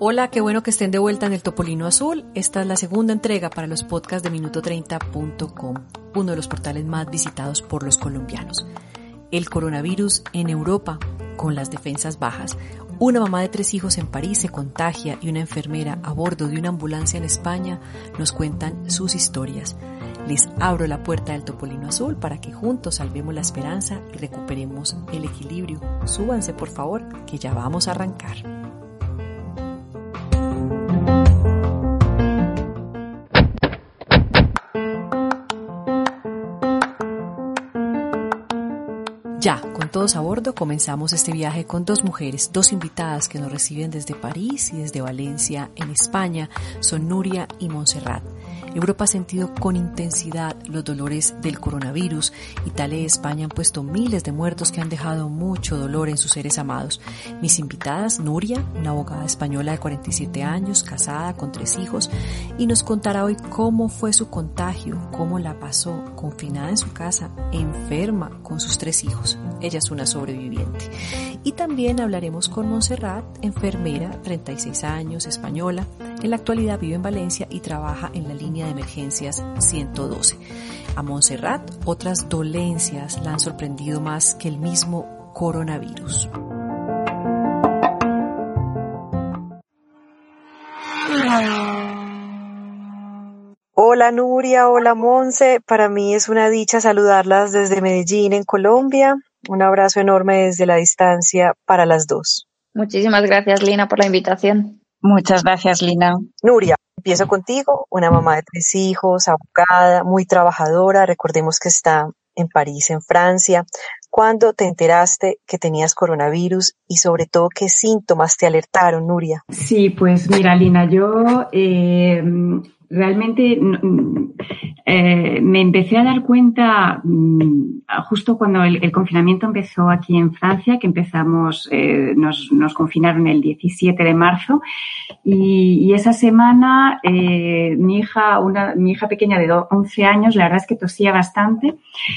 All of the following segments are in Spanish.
Hola, qué bueno que estén de vuelta en el Topolino Azul. Esta es la segunda entrega para los podcasts de Minuto30.com, uno de los portales más visitados por los colombianos. El coronavirus en Europa, con las defensas bajas. Una mamá de tres hijos en París se contagia y una enfermera a bordo de una ambulancia en España nos cuentan sus historias. Les abro la puerta del Topolino Azul para que juntos salvemos la esperanza y recuperemos el equilibrio. Súbanse por favor, que ya vamos a arrancar. Ya, con todos a bordo, comenzamos este viaje con dos mujeres, dos invitadas que nos reciben desde París y desde Valencia, en España, son Nuria y Montserrat. Europa ha sentido con intensidad los dolores del coronavirus. Italia y España han puesto miles de muertos que han dejado mucho dolor en sus seres amados. Mis invitadas, Nuria, una abogada española de 47 años, casada con tres hijos, y nos contará hoy cómo fue su contagio, cómo la pasó, confinada en su casa, enferma con sus tres hijos. Ella es una sobreviviente. Y también hablaremos con Montserrat, enfermera, 36 años, española. En la actualidad vive en Valencia y trabaja en la línea de emergencias 112. A Montserrat, otras dolencias la han sorprendido más que el mismo coronavirus. Hola Nuria, hola Monse, para mí es una dicha saludarlas desde Medellín, en Colombia. Un abrazo enorme desde la distancia para las dos. Muchísimas gracias Lina por la invitación. Muchas gracias Lina. Nuria, Empiezo contigo, una mamá de tres hijos, abogada, muy trabajadora, recordemos que está en París, en Francia. ¿Cuándo te enteraste que tenías coronavirus y sobre todo qué síntomas te alertaron, Nuria? Sí, pues mira, Lina, yo eh, realmente eh, me empecé a dar cuenta mm, justo cuando el, confinamiento empezó aquí en Francia, que empezamos, eh, nos, nos, confinaron el 17 de marzo y, esa semana eh, mi hija, una, mi hija pequeña de 11 años, la verdad es que tosía bastante.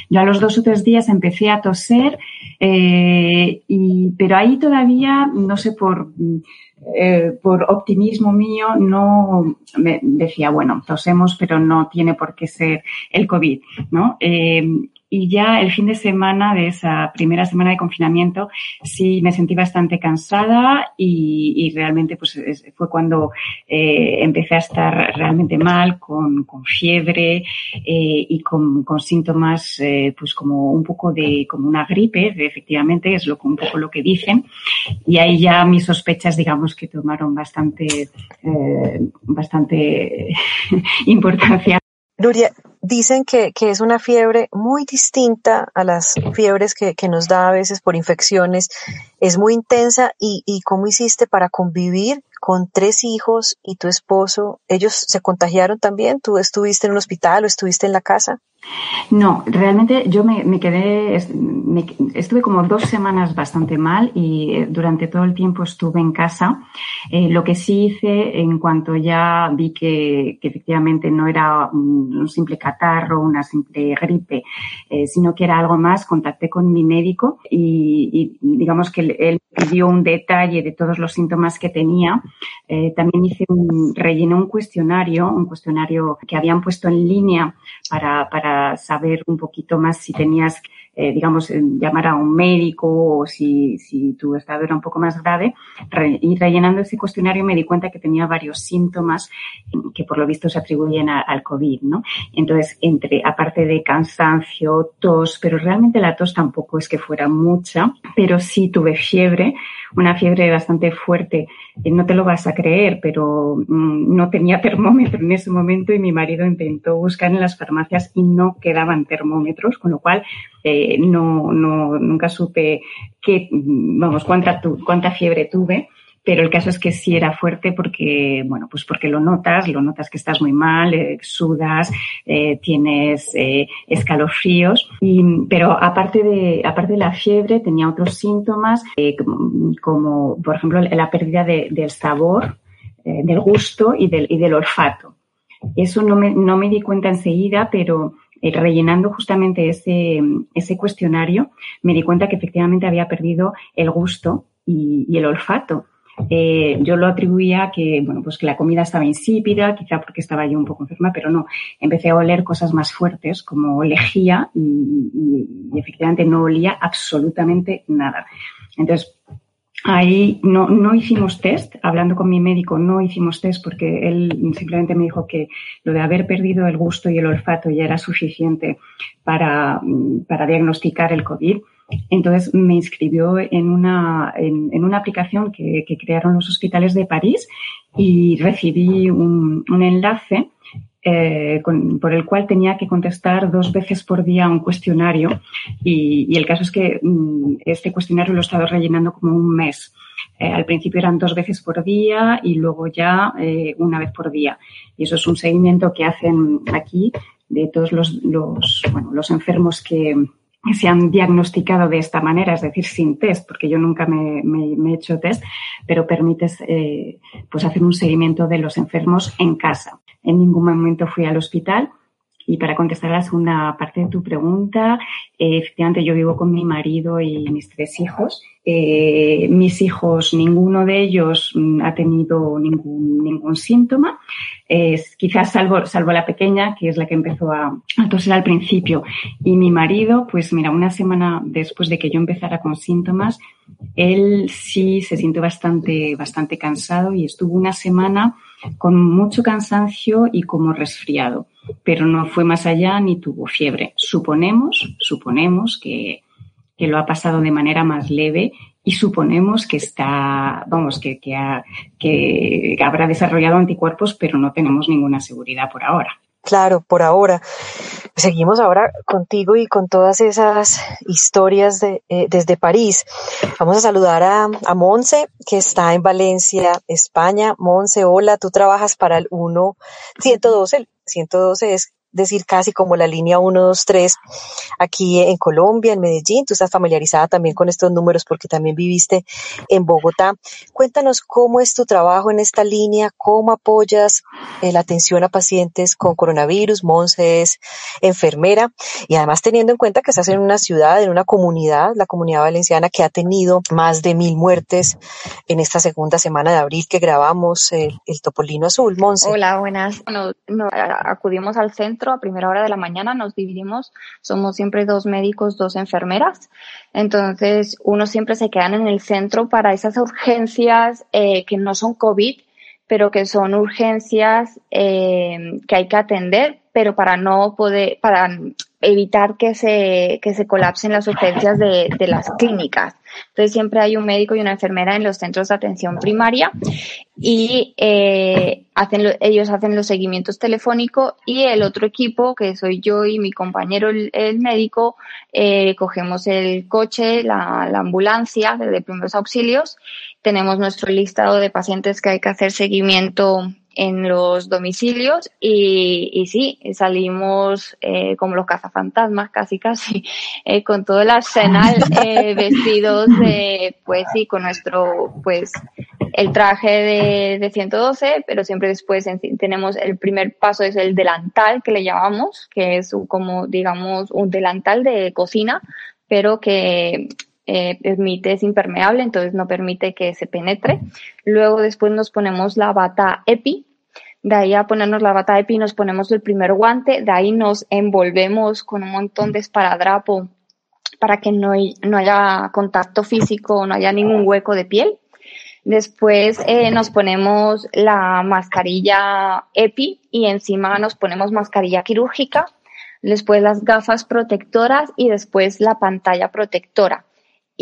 Yo a los dos o tres días empecé a toser, pero ahí todavía, no sé por eh, por optimismo mío, no me decía, bueno, tosemos, pero no tiene por qué ser el COVID, ¿no? Eh, y ya el fin de semana de esa primera semana de confinamiento sí me sentí bastante cansada y, y realmente pues fue cuando eh, empecé a estar realmente mal, con, con fiebre eh, y con, con síntomas eh, pues como un poco de como una gripe, efectivamente es lo, un poco lo que dicen. Y ahí ya mis sospechas digamos que tomaron bastante, bastante importancia. Nuria, dicen que, que, es una fiebre muy distinta a las fiebres que, que, nos da a veces por infecciones. Es muy intensa y, y cómo hiciste para convivir con tres hijos y tu esposo. ¿Ellos se contagiaron también? ¿Tú estuviste en un hospital o estuviste en la casa? No, realmente yo me, quedé, estuve como dos semanas bastante mal y eh, durante todo el tiempo estuve en casa. Eh, lo que sí hice en cuanto ya vi que, efectivamente no era un, simple catarro, una simple gripe, eh, sino que era algo más, contacté con mi médico y, digamos que él pidió un detalle de todos los síntomas que tenía. también hice un, rellené un cuestionario, un cuestionario que habían puesto en línea para, para saber un poquito más si tenías, eh, digamos, eh, llamar a un médico o si, si tu estado era un poco más grave. y rellenando ese cuestionario me di cuenta que tenía varios síntomas que por lo visto se atribuyen al COVID, ¿no? Entonces, entre, aparte de cansancio, tos, pero realmente la tos tampoco es que fuera mucha, pero sí tuve fiebre, una fiebre bastante fuerte no te lo vas a creer, pero mm, no tenía termómetro en ese momento y mi marido intentó buscar en las farmacias y no quedaban termómetros, con lo cual eh, no, no, nunca supe qué, vamos, cuánta, cuánta fiebre tuve pero el caso es que sí era fuerte porque, bueno, pues porque lo notas, lo notas que estás muy mal, eh, sudas, eh, tienes eh, escalofríos, y, pero aparte de, aparte de la fiebre tenía otros síntomas como, por ejemplo, la pérdida del sabor, del gusto y del, y del olfato. Eso no me, no me di cuenta enseguida, pero eh, rellenando justamente ese, ese cuestionario, me di cuenta que efectivamente había perdido el gusto y, el olfato. Eh, yo lo atribuía a que, bueno, pues que la comida estaba insípida, quizá porque estaba yo un poco enferma, pero no. Empecé a oler cosas más fuertes, como lejía, y, y, efectivamente no olía absolutamente nada. Entonces, Ahí no, no hicimos test, hablando con mi médico no hicimos test porque él simplemente me dijo que lo de haber perdido el gusto y el olfato ya era suficiente para, para diagnosticar el COVID. Entonces me inscribió en una, en, en una aplicación que, que, crearon los hospitales de París y recibí un, un enlace eh, con, por el cual tenía que contestar dos veces por día un cuestionario y, el caso es que mm, este cuestionario lo he estado rellenando como un mes. Eh, al principio eran dos veces por día y luego ya eh, una vez por día. Y eso es un seguimiento que hacen aquí de todos los, los, enfermos que, se han diagnosticado de esta manera, es decir, sin test, porque yo nunca me he hecho test, pero permites eh, pues hacer un seguimiento de los enfermos en casa. En ningún momento fui al hospital. Y para contestar a la segunda parte de tu pregunta, eh, efectivamente yo vivo con mi marido y mis tres hijos. Eh, mis hijos, ninguno de ellos mm, ha tenido ningún, síntoma. Eh, quizás salvo, salvo la pequeña, que es la que empezó a, a, toser al principio. Y mi marido, pues mira, una semana después de que yo empezara con síntomas, él sí se sintió bastante, bastante cansado y estuvo una semana con mucho cansancio y como resfriado, pero no fue más allá ni tuvo fiebre. Suponemos, suponemos que, que lo ha pasado de manera más leve y suponemos que está, vamos, que, que, ha, que habrá desarrollado anticuerpos, pero no tenemos ninguna seguridad por ahora. Claro, por ahora. Seguimos ahora contigo y con todas esas historias de, eh, desde París. Vamos a saludar a, a Monse, que está en Valencia, España. Monse, hola, tú trabajas para el 1, 112, el 112 es decir casi como la línea 1, 2, 3 aquí en Colombia, en Medellín. Tú estás familiarizada también con estos números porque también viviste en Bogotá. Cuéntanos cómo es tu trabajo en esta línea, cómo apoyas eh, la atención a pacientes con coronavirus. Monse es enfermera y además teniendo en cuenta que estás en una ciudad, en una comunidad, la comunidad valenciana que ha tenido más de mil muertes en esta segunda semana de abril que grabamos el, el Topolino Azul. Monse. Hola, buenas. Bueno, no, acudimos al centro a primera hora de la mañana, nos dividimos, somos siempre dos médicos, dos enfermeras, entonces uno siempre se quedan en el centro para esas urgencias eh, que no son COVID, pero que son urgencias eh, que hay que atender, pero para no poder, para evitar que se, que se colapsen las urgencias de, de las clínicas. Entonces siempre hay un médico y una enfermera en los centros de atención primaria y eh, hacen lo, ellos hacen los seguimientos telefónicos y el otro equipo, que soy yo y mi compañero el, el médico, eh, cogemos el coche, la, la ambulancia de primeros auxilios, tenemos nuestro listado de pacientes que hay que hacer seguimiento en los domicilios y, y sí, salimos eh, como los cazafantasmas casi casi, eh, con todo el arsenal eh, vestidos de, pues sí, con nuestro, pues el traje de, de 112, pero siempre después en, tenemos el primer paso es el delantal que le llamamos, que es como digamos un delantal de cocina, pero que eh, permite, es impermeable, entonces no permite que se penetre. Luego después nos ponemos la bata EPI, de ahí a ponernos la bata EPI nos ponemos el primer guante, de ahí nos envolvemos con un montón de esparadrapo para que no, no haya contacto físico, no haya ningún hueco de piel. Después eh, nos ponemos la mascarilla EPI y encima nos ponemos mascarilla quirúrgica, después las gafas protectoras y después la pantalla protectora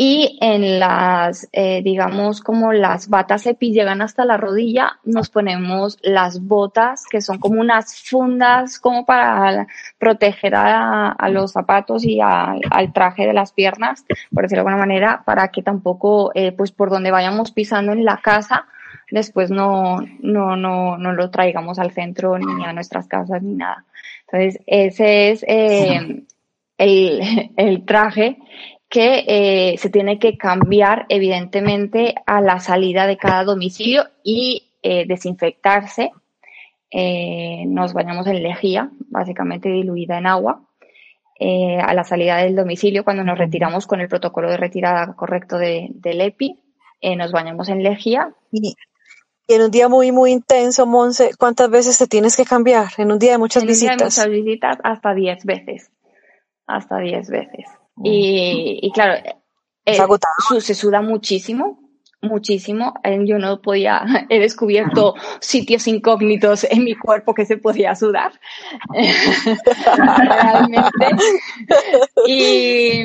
y en las, eh, digamos, como las batas EPI llegan hasta la rodilla, nos ponemos las botas, que son como unas fundas como para proteger a, a los zapatos y a, al traje de las piernas, por decirlo de alguna manera, para que tampoco, eh, pues por donde vayamos pisando en la casa, después no, no, no, no lo traigamos al centro ni a nuestras casas ni nada. Entonces, ese es eh, el, el traje que eh, se tiene que cambiar evidentemente a la salida de cada domicilio y eh, desinfectarse. Eh, nos bañamos en lejía, básicamente diluida en agua. a la salida del domicilio, cuando nos retiramos con el protocolo de retirada correcto de, del EPI, nos bañamos en lejía. Y, en un día muy, muy intenso, Monse, ¿cuántas veces te tienes que cambiar? En un día de muchas visitas. de muchas visitas, hasta 10 veces. Hasta 10 veces. Y, y, claro, eh, se suda muchísimo, muchísimo. Yo no podía, he descubierto sitios incógnitos en mi cuerpo que se podía sudar. Realmente. Y,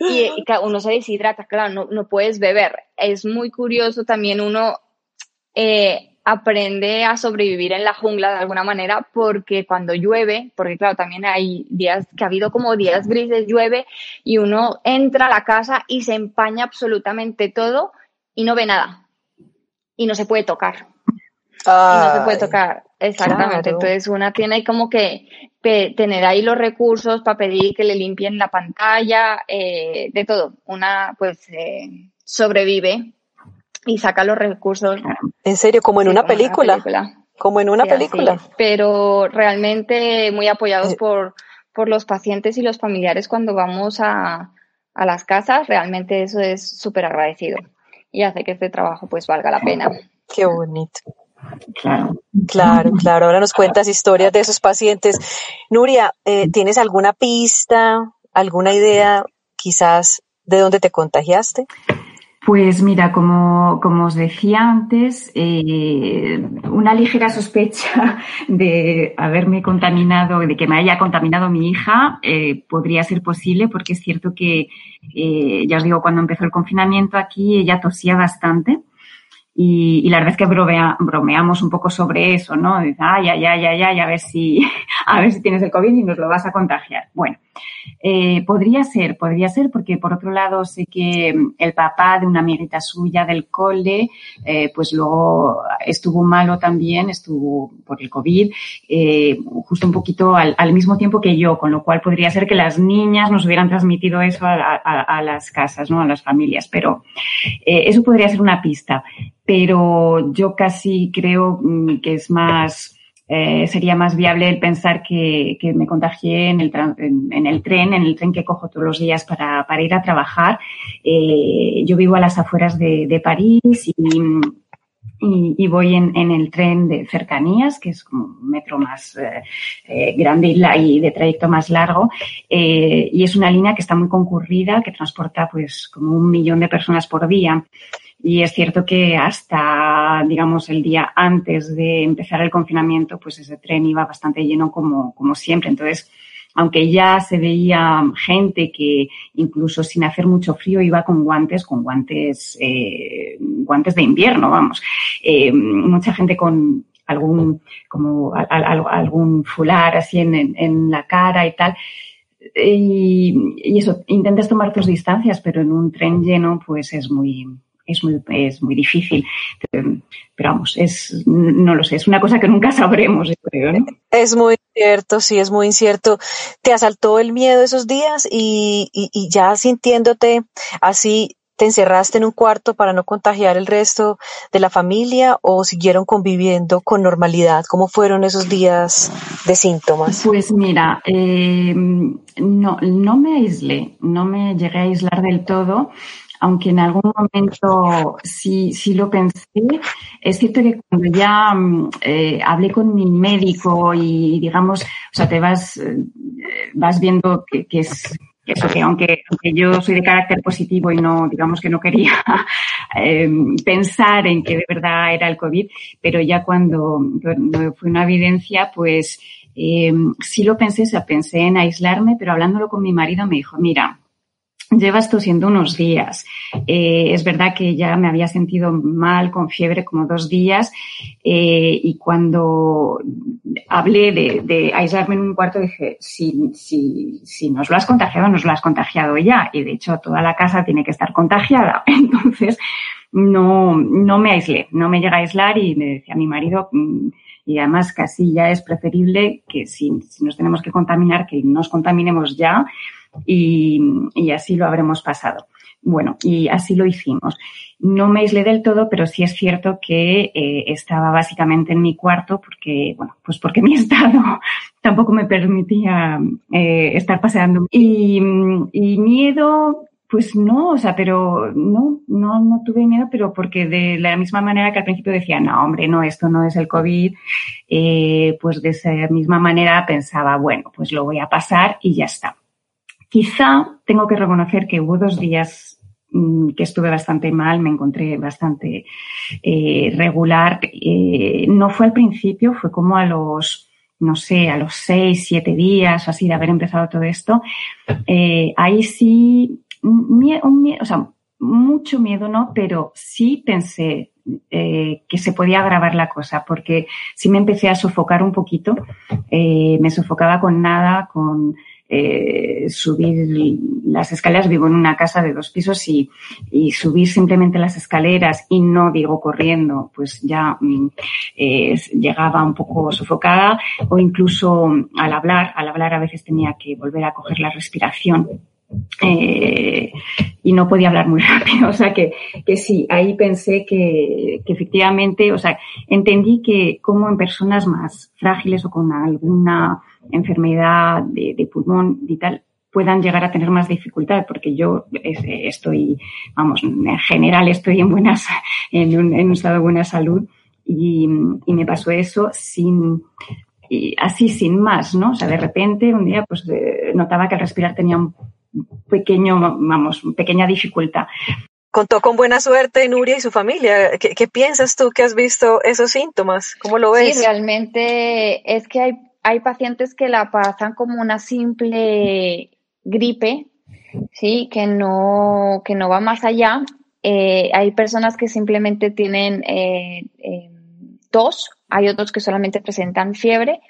y, uno se deshidrata, claro, no, no puedes beber. Es muy curioso también uno eh, aprende a sobrevivir en la jungla de alguna manera porque cuando llueve, porque claro, también hay días que ha habido como días grises, llueve y uno entra a la casa y se empaña absolutamente todo y no ve nada. Y no se puede tocar. y no se puede tocar. Exactamente. Entonces una tiene como que tener ahí los recursos para pedir que le limpien la pantalla, eh, de todo. Una pues eh, sobrevive y saca los recursos. En serio, como en, una, película. Como en una película. Pero realmente muy apoyados eh. por, por los pacientes y los familiares cuando vamos a, a las casas, realmente eso es súper agradecido y hace que este trabajo pues valga la pena. Qué bonito. Claro. Claro, claro. Ahora nos cuentas historias de esos pacientes. Nuria, eh, ¿tienes alguna pista, alguna idea quizás de dónde te contagiaste? Pues mira, como, como os decía antes, eh, una ligera sospecha de haberme contaminado, de que me haya contaminado mi hija, eh, podría ser posible porque es cierto que, eh, ya os digo, cuando empezó el confinamiento aquí ella tosía bastante y, la verdad es que bromeamos un poco sobre eso, ¿no? Ay, ay, ay, ay, ay, a ver si, a ver si tienes el COVID y nos lo vas a contagiar. Bueno, eh, podría ser, podría ser, porque por otro lado sé que el papá de una amiguita suya del cole, eh, pues luego estuvo malo también, estuvo por el COVID, eh, justo un poquito al, mismo tiempo que yo, con lo cual podría ser que las niñas nos hubieran transmitido eso a, a las casas, ¿no? A las familias, pero eso podría ser una pista pero yo casi creo mm, que es más, eh, sería más viable el pensar que, me contagié en el, en, el, tren, en el tren que cojo todos los días para, ir a trabajar. Eh, yo vivo a las afueras de, París y, voy en, el tren de cercanías, que es como un metro más eh, grande y, de trayecto más largo. Y es una línea que está muy concurrida, que transporta pues como un millón de personas por día. Y es cierto que hasta, digamos, el día antes de empezar el confinamiento, pues ese tren iba bastante lleno como, como siempre. Entonces, aunque ya se veía gente que incluso sin hacer mucho frío iba con guantes, con guantes, eh, guantes de invierno, vamos. Eh, mucha gente con algún, como algún fular así en, en la cara y tal. Y, eso, intentas tomar tus distancias, pero en un tren lleno, pues es muy, es muy, es muy difícil. Pero, vamos, es, no lo sé, es una cosa que nunca sabremos, creo, Es muy cierto, sí, es muy incierto. ¿Te asaltó el miedo esos días y, y, ya sintiéndote así, te encerraste en un cuarto para no contagiar el resto de la familia o siguieron conviviendo con normalidad? ¿Cómo fueron esos días de síntomas? Pues mira, eh, no, no me aislé, no me llegué a aislar del todo aunque en algún momento sí, sí lo pensé, es cierto que cuando ya mm, eh, hablé con mi médico y digamos, o sea, te vas, eh, vas viendo que, es eso que aunque, aunque, yo soy de carácter positivo y no, digamos que no quería eh, pensar en que de verdad era el COVID, pero ya cuando, fue una evidencia, pues sí lo pensé, o sea, pensé en aislarme, pero hablándolo con mi marido me dijo, mira, Llevas tosiendo unos días. Eh, es verdad que ya me había sentido mal, con fiebre, como dos días. Eh, y cuando hablé de, aislarme en un cuarto, dije, si, si, si nos lo has contagiado, nos lo has contagiado ya. Y de hecho, toda la casa tiene que estar contagiada. Entonces, no, no me aislé, no me llega a aislar y me decía mi marido, mm, y además casi ya es preferible que si nos tenemos que contaminar, que nos contaminemos ya y, así lo habremos pasado. Bueno, y así lo hicimos. No me aislé del todo, pero sí es cierto que eh, estaba básicamente en mi cuarto porque, bueno, pues porque mi estado tampoco me permitía eh, estar paseando. Y, y, miedo, pues no, o sea, pero no, no, no tuve miedo, pero porque de la misma manera que al principio decía, no, hombre, no, esto no es el COVID, eh, pues de esa misma manera pensaba, bueno, pues lo voy a pasar y ya está. Quizá tengo que reconocer que hubo dos días mm, que estuve bastante mal, me encontré bastante eh, regular. Eh, no fue al principio, fue como a los, no sé, a los seis, siete días así de haber empezado todo esto. Eh, ahí sí, o sea, mucho miedo no, pero sí pensé que se podía agravar la cosa, porque sí me empecé a sofocar un poquito, me sofocaba con nada, con eh, subir las escaleras. Vivo en una casa de dos pisos y, subir simplemente las escaleras y no digo corriendo, pues ya mm, llegaba un poco sofocada o incluso al hablar, al hablar a veces tenía que volver a coger la respiración. Eh, y no podía hablar muy rápido. O sea que, que sí, ahí pensé que, que, efectivamente, o sea, entendí que como en personas más frágiles o con alguna enfermedad de, pulmón y tal, puedan llegar a tener más dificultad, porque yo estoy, vamos, en general estoy en buenas, en un, estado de buena salud y, y me pasó eso sin, y así sin más, ¿no? O sea, de repente un día pues notaba que al respirar tenía un pequeño, vamos, pequeña dificultad. Contó con buena suerte Nuria y su familia. ¿Qué, ¿Qué, piensas tú que has visto esos síntomas? ¿Cómo lo ves? Sí, realmente es que hay hay pacientes que la pasan como una simple gripe, sí, que no, que no va más allá. Eh, hay personas que simplemente tienen eh, eh, tos, hay otros que solamente presentan fiebre,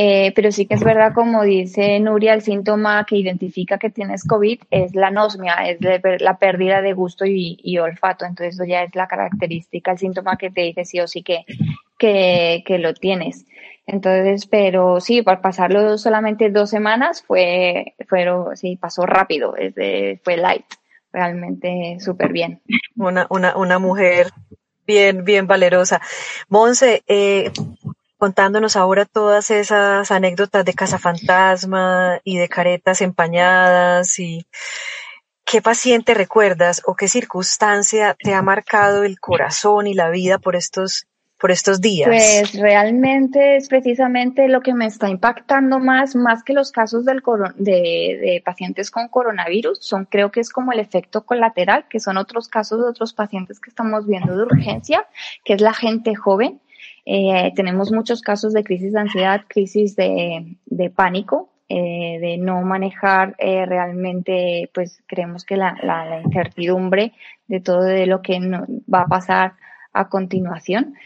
eh, pero sí que es verdad, como dice Nuria, el síntoma que identifica que tienes COVID es la anosmia, es la pérdida de gusto y, y, olfato. Entonces, eso ya es la característica, el síntoma que te dice sí o sí que, que, que lo tienes. Entonces, pero sí, por pasarlo solamente dos semanas fue, fueron, sí, pasó rápido, es de, fue light, realmente súper bien. Una, una, una mujer bien, bien valerosa. Monse, eh, contándonos ahora todas esas anécdotas de Casa Fantasma y de caretas empañadas y qué paciente recuerdas o qué circunstancia te ha marcado el corazón y la vida por estos por estos días? Pues realmente es precisamente lo que me está impactando más, más que los casos del de, de, pacientes con coronavirus, son creo que es como el efecto colateral, que son otros casos de otros pacientes que estamos viendo de urgencia, que es la gente joven. Eh, tenemos muchos casos de crisis de ansiedad, crisis de, de pánico, eh, de no manejar eh, realmente, pues creemos que la, la, incertidumbre de todo de lo que va a pasar a continuación.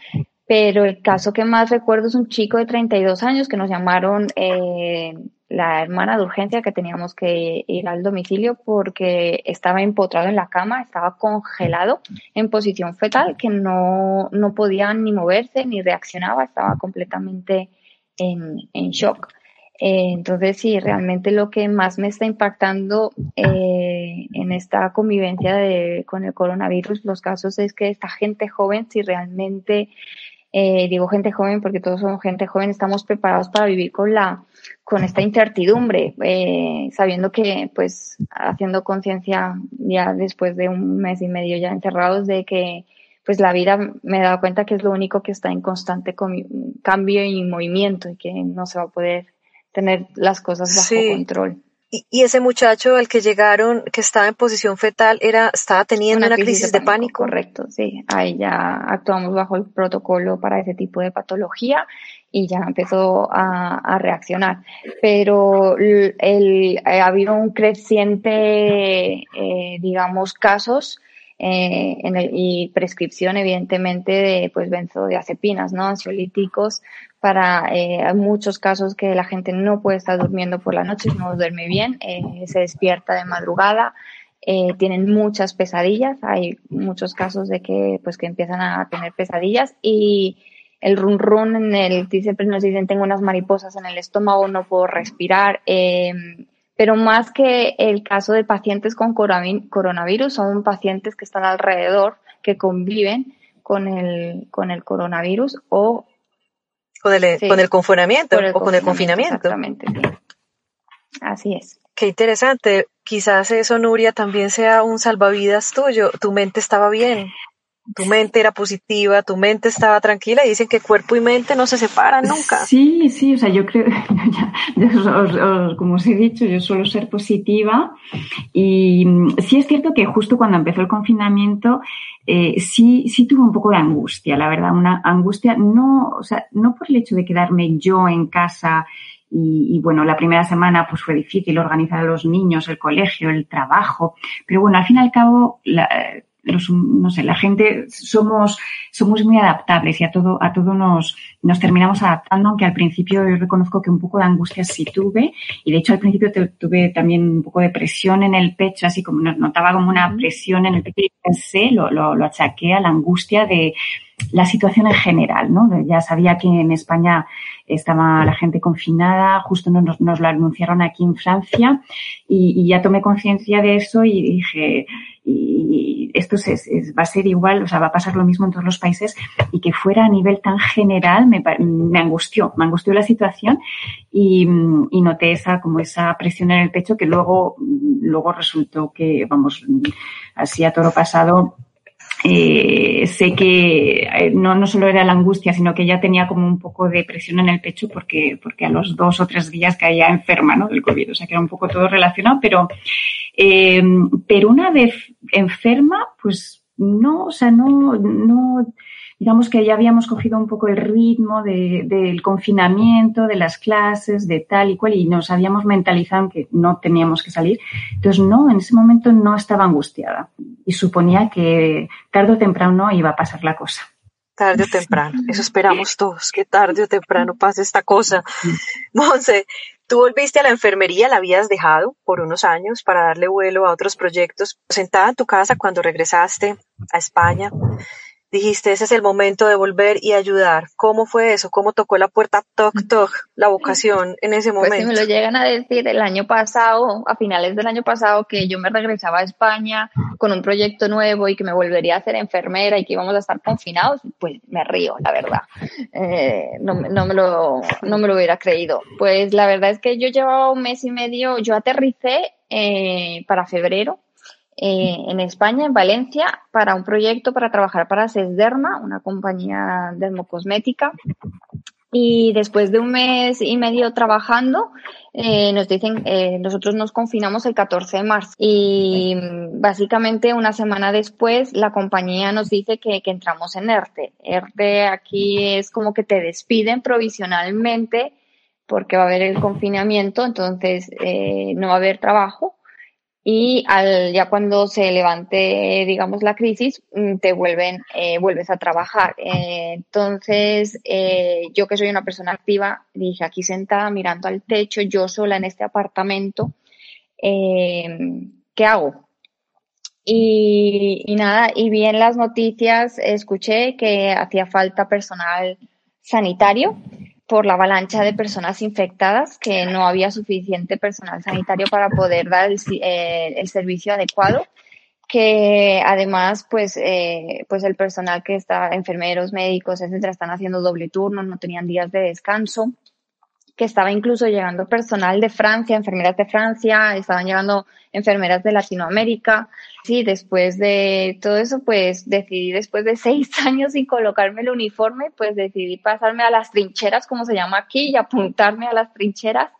Pero el caso que más recuerdo es un chico de 32 años que nos llamaron eh, la hermana de urgencia que teníamos que ir al domicilio porque estaba empotrado en la cama, estaba congelado en posición fetal, que no, no podía ni moverse ni reaccionaba, estaba completamente en, en shock. Eh, entonces, sí, realmente lo que más me está impactando eh, en esta convivencia de, con el coronavirus, los casos, es que esta gente joven, si realmente, eh, digo gente joven porque todos somos gente joven, estamos preparados para vivir con la, con esta incertidumbre, eh, sabiendo que, pues, haciendo conciencia ya después de un mes y medio ya encerrados de que pues la vida me he dado cuenta que es lo único que está en constante cambio y movimiento y que no se va a poder tener las cosas bajo sí. control. Y, y, ese muchacho al que llegaron, que estaba en posición fetal, era, estaba teniendo una, una crisis, crisis, de, pánico, pánico. Correcto, sí. Ahí ya actuamos bajo el protocolo para ese tipo de patología y ya empezó a, a reaccionar. Pero el, el, ha habido un creciente, eh, digamos, casos eh, en el, y prescripción evidentemente de pues benzodiazepinas, ¿no? Ansiolíticos para eh, muchos casos que la gente no puede estar durmiendo por la noche, no duerme bien, eh, se despierta de madrugada, eh, tienen muchas pesadillas, hay muchos casos de que pues que empiezan a tener pesadillas y el run run en el siempre nos dicen tengo unas mariposas en el estómago, no puedo respirar, eh, pero más que el caso de pacientes con coronavirus, son pacientes que están alrededor, que conviven con el, con el coronavirus o con el, con el confinamiento o con el confinamiento. Exactamente. Así es. Qué interesante. Quizás eso, Nuria, también sea un salvavidas tuyo. Tu mente estaba bien tu mente era positiva, tu mente estaba tranquila y dicen que cuerpo y mente no se separan nunca. Sí, sí, o sea, yo creo, como os he dicho, yo suelo ser positiva y sí es cierto que justo cuando empezó el confinamiento eh, sí, sí tuve un poco de angustia, la verdad, una angustia no, o sea, no por el hecho de quedarme yo en casa y, y, bueno, la primera semana pues fue difícil organizar a los niños, el colegio, el trabajo, pero bueno, al fin y al cabo, la, los, no sé, la gente somos, somos muy adaptables y a todo, a todo nos, nos terminamos adaptando, aunque al principio yo reconozco que un poco de angustia sí tuve, y de hecho al principio tuve también un poco de presión en el pecho, así como notaba como una presión en el pecho y pensé, lo, lo, lo achaqué a la angustia de la situación en general, ¿no? Ya sabía que en España estaba la gente confinada, justo nos, nos lo anunciaron aquí en Francia y, ya tomé conciencia de eso y dije, y esto es, va a ser igual, o sea, va a pasar lo mismo en todos los países y que fuera a nivel tan general me, me angustió, me angustió la situación y, y, noté esa, como esa presión en el pecho que luego, luego resultó que, vamos, así a toro pasado, eh, sé que eh, no, no solo era la angustia, sino que ya tenía como un poco de presión en el pecho porque, porque a los dos o tres días caía enferma ¿no? del COVID. O sea que era un poco todo relacionado, pero, eh, pero una vez enferma, pues no, o sea, no, no, digamos que ya habíamos cogido un poco el ritmo de, del confinamiento, de las clases, de tal y cual, y nos habíamos mentalizado que no teníamos que salir. Entonces, no, en ese momento no estaba angustiada y suponía que tarde o temprano iba a pasar la cosa. Tarde o temprano, eso esperamos todos, que tarde o temprano pase esta cosa. Monse, tú volviste a la enfermería, la habías dejado por unos años para darle vuelo a otros proyectos. Sentada en tu casa cuando regresaste a España, dijiste, ese es el momento de volver y ayudar. ¿Cómo fue eso? ¿Cómo tocó la puerta, toc, toc, la vocación en ese momento? Pues si me lo llegan a decir el año pasado, a finales del año pasado, que yo me regresaba a España con un proyecto nuevo y que me volvería a ser enfermera y que íbamos a estar confinados, pues me río, la verdad. Eh, no, no, me lo, no me lo hubiera creído. Pues la verdad es que yo llevaba un mes y medio, yo aterricé eh, para febrero eh, en España, en Valencia, para un proyecto para trabajar para Sesderma, una compañía dermocosmética. Y después de un mes y medio trabajando, eh, nos dicen, eh, nosotros nos confinamos el 14 de marzo. Y básicamente una semana después, la compañía nos dice que, que entramos en ERTE. ERTE aquí es como que te despiden provisionalmente porque va a haber el confinamiento, entonces eh, no va a haber trabajo y al, ya cuando se levante, digamos, la crisis, mm, te vuelven, eh, vuelves a trabajar. Eh, entonces, eh, yo que soy una persona activa, dije aquí sentada mirando al techo, yo sola en este apartamento, eh, ¿qué hago? Y, y nada, y vi en las noticias, escuché que hacía falta personal sanitario por la avalancha de personas infectadas, que no había suficiente personal sanitario para poder dar el, eh, el servicio adecuado, que además, pues, eh, pues el personal que está, enfermeros, médicos, etcétera, están haciendo doble turno, no tenían días de descanso que estaba incluso llegando personal de Francia, enfermeras de Francia, estaban llegando enfermeras de Latinoamérica. Sí, después de todo eso, pues decidí, después de seis años sin colocarme el uniforme, pues decidí pasarme a las trincheras, como se llama aquí, y apuntarme a las trincheras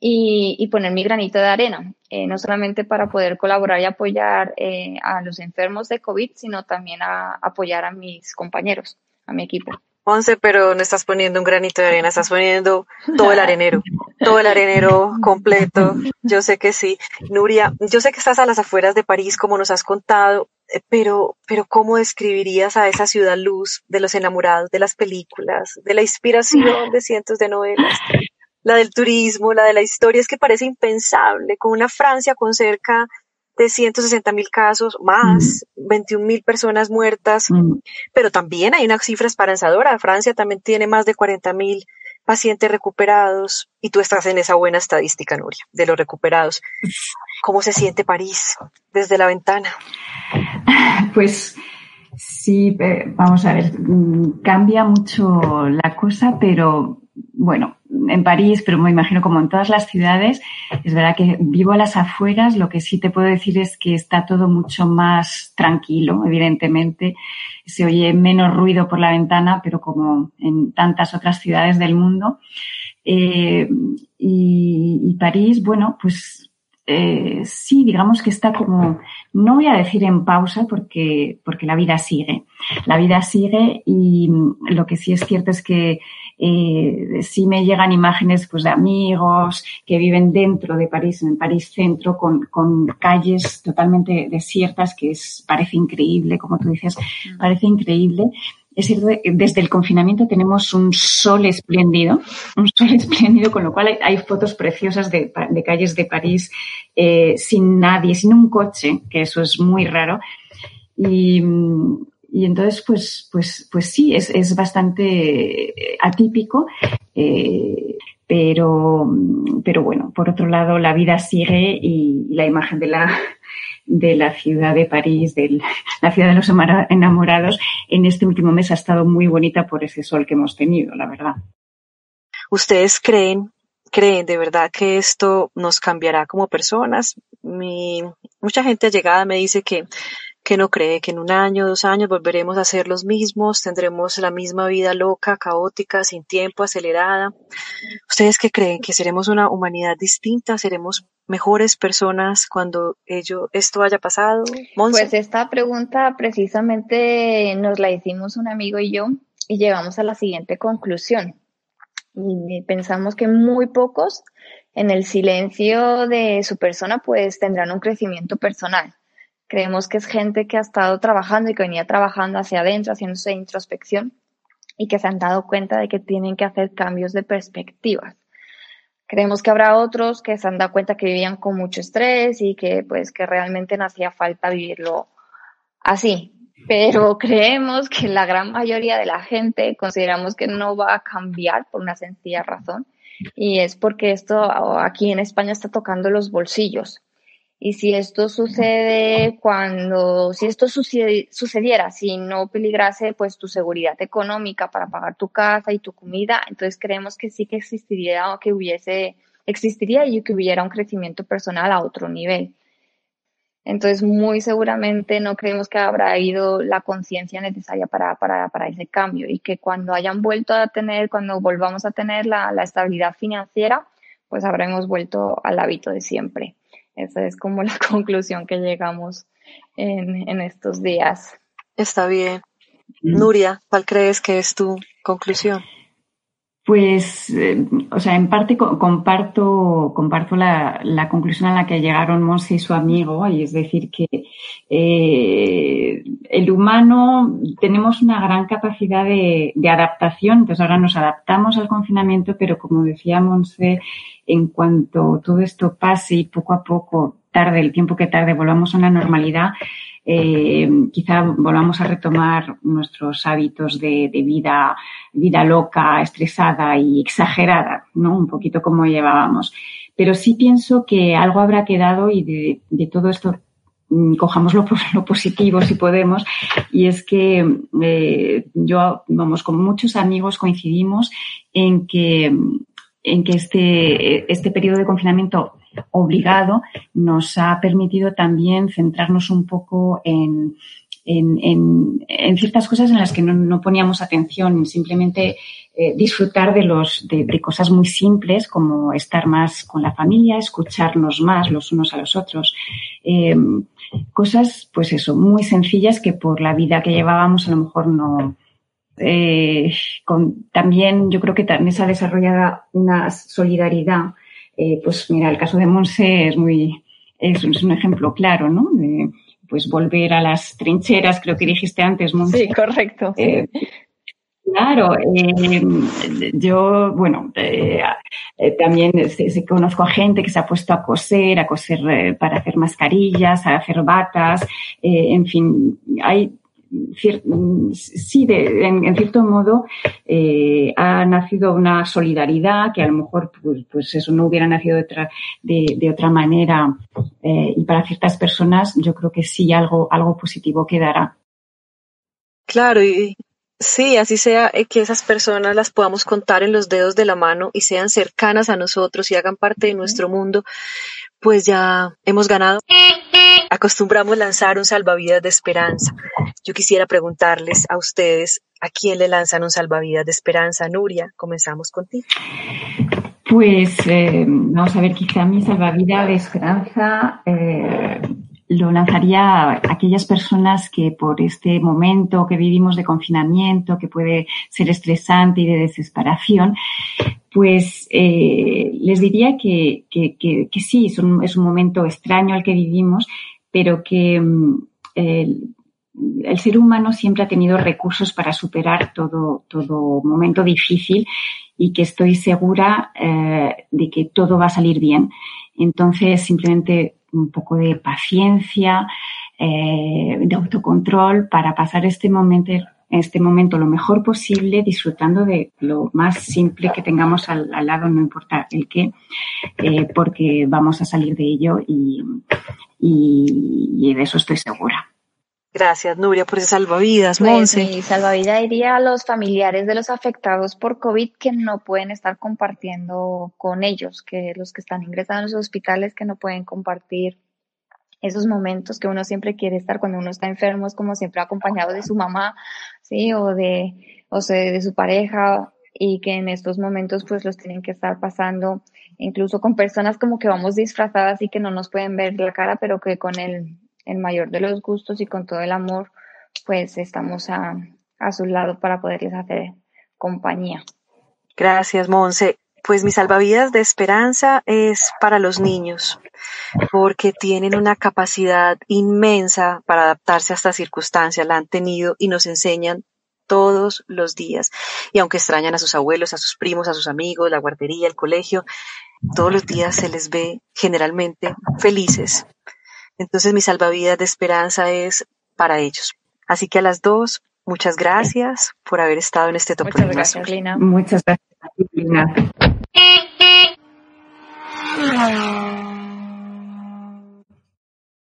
y, y poner mi granito de arena, eh, no solamente para poder colaborar y apoyar eh, a los enfermos de COVID, sino también a apoyar a mis compañeros, a mi equipo. Once, pero no estás poniendo un granito de arena, estás poniendo todo el arenero, todo el arenero completo. Yo sé que sí. Nuria, yo sé que estás a las afueras de París, como nos has contado, eh, pero, pero ¿cómo describirías a esa ciudad luz de los enamorados, de las películas, de la inspiración de cientos de novelas? La del turismo, la de la historia, es que parece impensable, con una Francia con cerca de 160 mil casos, más, mm. 21 mil personas muertas, pero también hay una cifra esperanzadora. Francia también tiene más de 40 mil pacientes recuperados y tú estás en esa buena estadística, Nuria, de los recuperados. ¿Cómo se siente París desde la ventana? Pues sí, eh, vamos a ver, mm, cambia mucho la cosa, pero bueno, en París, pero me imagino como en todas las ciudades, es verdad que vivo a las afueras, lo que sí te puedo decir es que está todo mucho más tranquilo, evidentemente. Se oye menos ruido por la ventana, pero como en tantas otras ciudades del mundo. Eh, y, París, bueno, pues eh, sí, digamos que está como, no voy a decir en pausa porque, porque la vida sigue. La vida sigue y lo que sí es cierto es que eh, sí me llegan imágenes pues, de amigos que viven dentro de París, en el París centro, con, con calles totalmente desiertas, que es, parece increíble, como tú dices, parece increíble. Es cierto, desde el confinamiento tenemos un sol espléndido, un sol espléndido, con lo cual hay, fotos preciosas de, calles de París eh, sin nadie, sin un coche, que eso es muy raro. Y, entonces, pues, pues, pues sí, es, es bastante atípico, eh, pero, pero bueno, por otro lado, la vida sigue y la imagen de la, de la ciudad de París, de la ciudad de los enamorados, en este último mes ha estado muy bonita por ese sol que hemos tenido, la verdad. ¿Ustedes creen, creen de verdad que esto nos cambiará como personas? Mi, mucha gente llegada me dice que que no cree que en un año, dos años volveremos a ser los mismos, tendremos la misma vida loca, caótica, sin tiempo, acelerada. ¿Ustedes qué creen? ¿Que seremos una humanidad distinta? ¿Seremos mejores personas cuando ello, esto haya pasado? Pues esta pregunta precisamente nos la hicimos un amigo y yo y llegamos a la siguiente conclusión. Y pensamos que muy pocos en el silencio de su persona pues tendrán un crecimiento personal Creemos que es gente que ha estado trabajando y que venía trabajando hacia adentro, haciéndose introspección y que se han dado cuenta de que tienen que hacer cambios de perspectivas. Creemos que habrá otros que se han dado cuenta que vivían con mucho estrés y que pues que realmente no hacía falta vivirlo así. Pero creemos que la gran mayoría de la gente consideramos que no va a cambiar por una sencilla razón y es porque esto aquí en España está tocando los bolsillos. Y si esto sucede cuando, si esto sucediera, si no peligrase pues tu seguridad económica para pagar tu casa y tu comida, entonces creemos que sí que existiría o que hubiese, existiría y que hubiera un crecimiento personal a otro nivel. Entonces, muy seguramente no creemos que habrá ido la conciencia necesaria para, para, para, ese cambio y que cuando hayan vuelto a tener, cuando volvamos a tener la, la estabilidad financiera, pues habremos vuelto al hábito de siempre. Esa es como la conclusión que llegamos en, en estos días. Está bien. Nuria, ¿cuál crees que es tu conclusión? Pues, eh, o sea, en parte comparto, comparto la, la, conclusión a la que llegaron Monse y su amigo, y es decir, que eh, el humano tenemos una gran capacidad de, de, adaptación, entonces ahora nos adaptamos al confinamiento, pero como decía Monse, en cuanto todo esto pase y poco a poco, tarde, el tiempo que tarde, volvamos a la normalidad, eh, quizá volvamos a retomar nuestros hábitos de, vida, vida loca, estresada y exagerada, ¿no? Un poquito como llevábamos. Pero sí pienso que algo habrá quedado y de, todo esto mm, cojamos lo, positivo si podemos, y es que eh, yo, vamos, con muchos amigos coincidimos en que, en que este, este periodo de confinamiento obligado nos ha permitido también centrarnos un poco en, en, en, ciertas cosas en las que no, poníamos atención, simplemente eh, disfrutar de, los, de, cosas muy simples como estar más con la familia, escucharnos más los unos a los otros. Em, cosas, pues eso, muy sencillas que por la vida que llevábamos a lo mejor no. Eh, con, también yo creo que también se ha desarrollado una solidaridad eh, pues mira, el caso de Monse es muy, es, un ejemplo claro, ¿no? De, pues volver a las trincheras, creo que dijiste antes, Monse. Sí, correcto. Eh, claro, yo, bueno, también conozco a gente que se ha puesto a coser, a coser para hacer mascarillas, a hacer batas, en fin, hay sí, en, cierto modo, eh, ha nacido una solidaridad que a lo mejor, pues, pues eso no hubiera nacido de otra, de, otra manera. Eh, y para ciertas personas, yo creo que sí algo, algo positivo quedará. Claro, y sí, así sea eh, que esas personas las podamos contar en los dedos de la mano y sean cercanas a nosotros y hagan parte de nuestro mundo, pues ya hemos ganado. Acostumbramos lanzar un salvavidas de esperanza. Yo quisiera preguntarles a ustedes, ¿a quién le lanzan un salvavidas de esperanza? Nuria, comenzamos contigo. Pues eh, vamos a ver, quizá mi salvavidas de esperanza eh, lo lanzaría a aquellas personas que por este momento que vivimos de confinamiento, que puede ser estresante y de desesperación, pues eh, les diría que, que, sí, es un, es un, momento extraño el que vivimos, pero que mm, el, ser humano siempre ha tenido recursos para superar todo, todo momento difícil y que estoy segura eh, de que todo va a salir bien. Entonces, simplemente un poco de paciencia, eh, de autocontrol para pasar este momento, este momento lo mejor posible, disfrutando de lo más simple que tengamos al, lado, no importa el qué, eh, porque vamos a salir de ello y, y, de eso estoy segura. Gracias, Nuria, por ese salvavidas. Pues Monse. mi salvavidas iría a los familiares de los afectados por COVID que no pueden estar compartiendo con ellos, que los que están ingresados en los hospitales que no pueden compartir esos momentos que uno siempre quiere estar cuando uno está enfermo, es como siempre acompañado de su mamá, sí, o de, o sea, de su pareja, y que en estos momentos pues los tienen que estar pasando incluso con personas como que vamos disfrazadas y que no nos pueden ver la cara, pero que con el, el mayor de los gustos y con todo el amor, pues estamos a, a su lado para poderles hacer compañía. Gracias, Monse. Pues mi salvavidas de esperanza es para los niños, porque tienen una capacidad inmensa para adaptarse a estas circunstancias, la han tenido y nos enseñan todos los días. Y aunque extrañan a sus abuelos, a sus primos, a sus amigos, la guardería, el colegio, todos los días se les ve generalmente felices. Entonces mi salvavidas de esperanza es para ellos. Así que a las dos, muchas gracias por haber estado en este top Muchas gracias, Lina. Muchas gracias, Lina. Thank.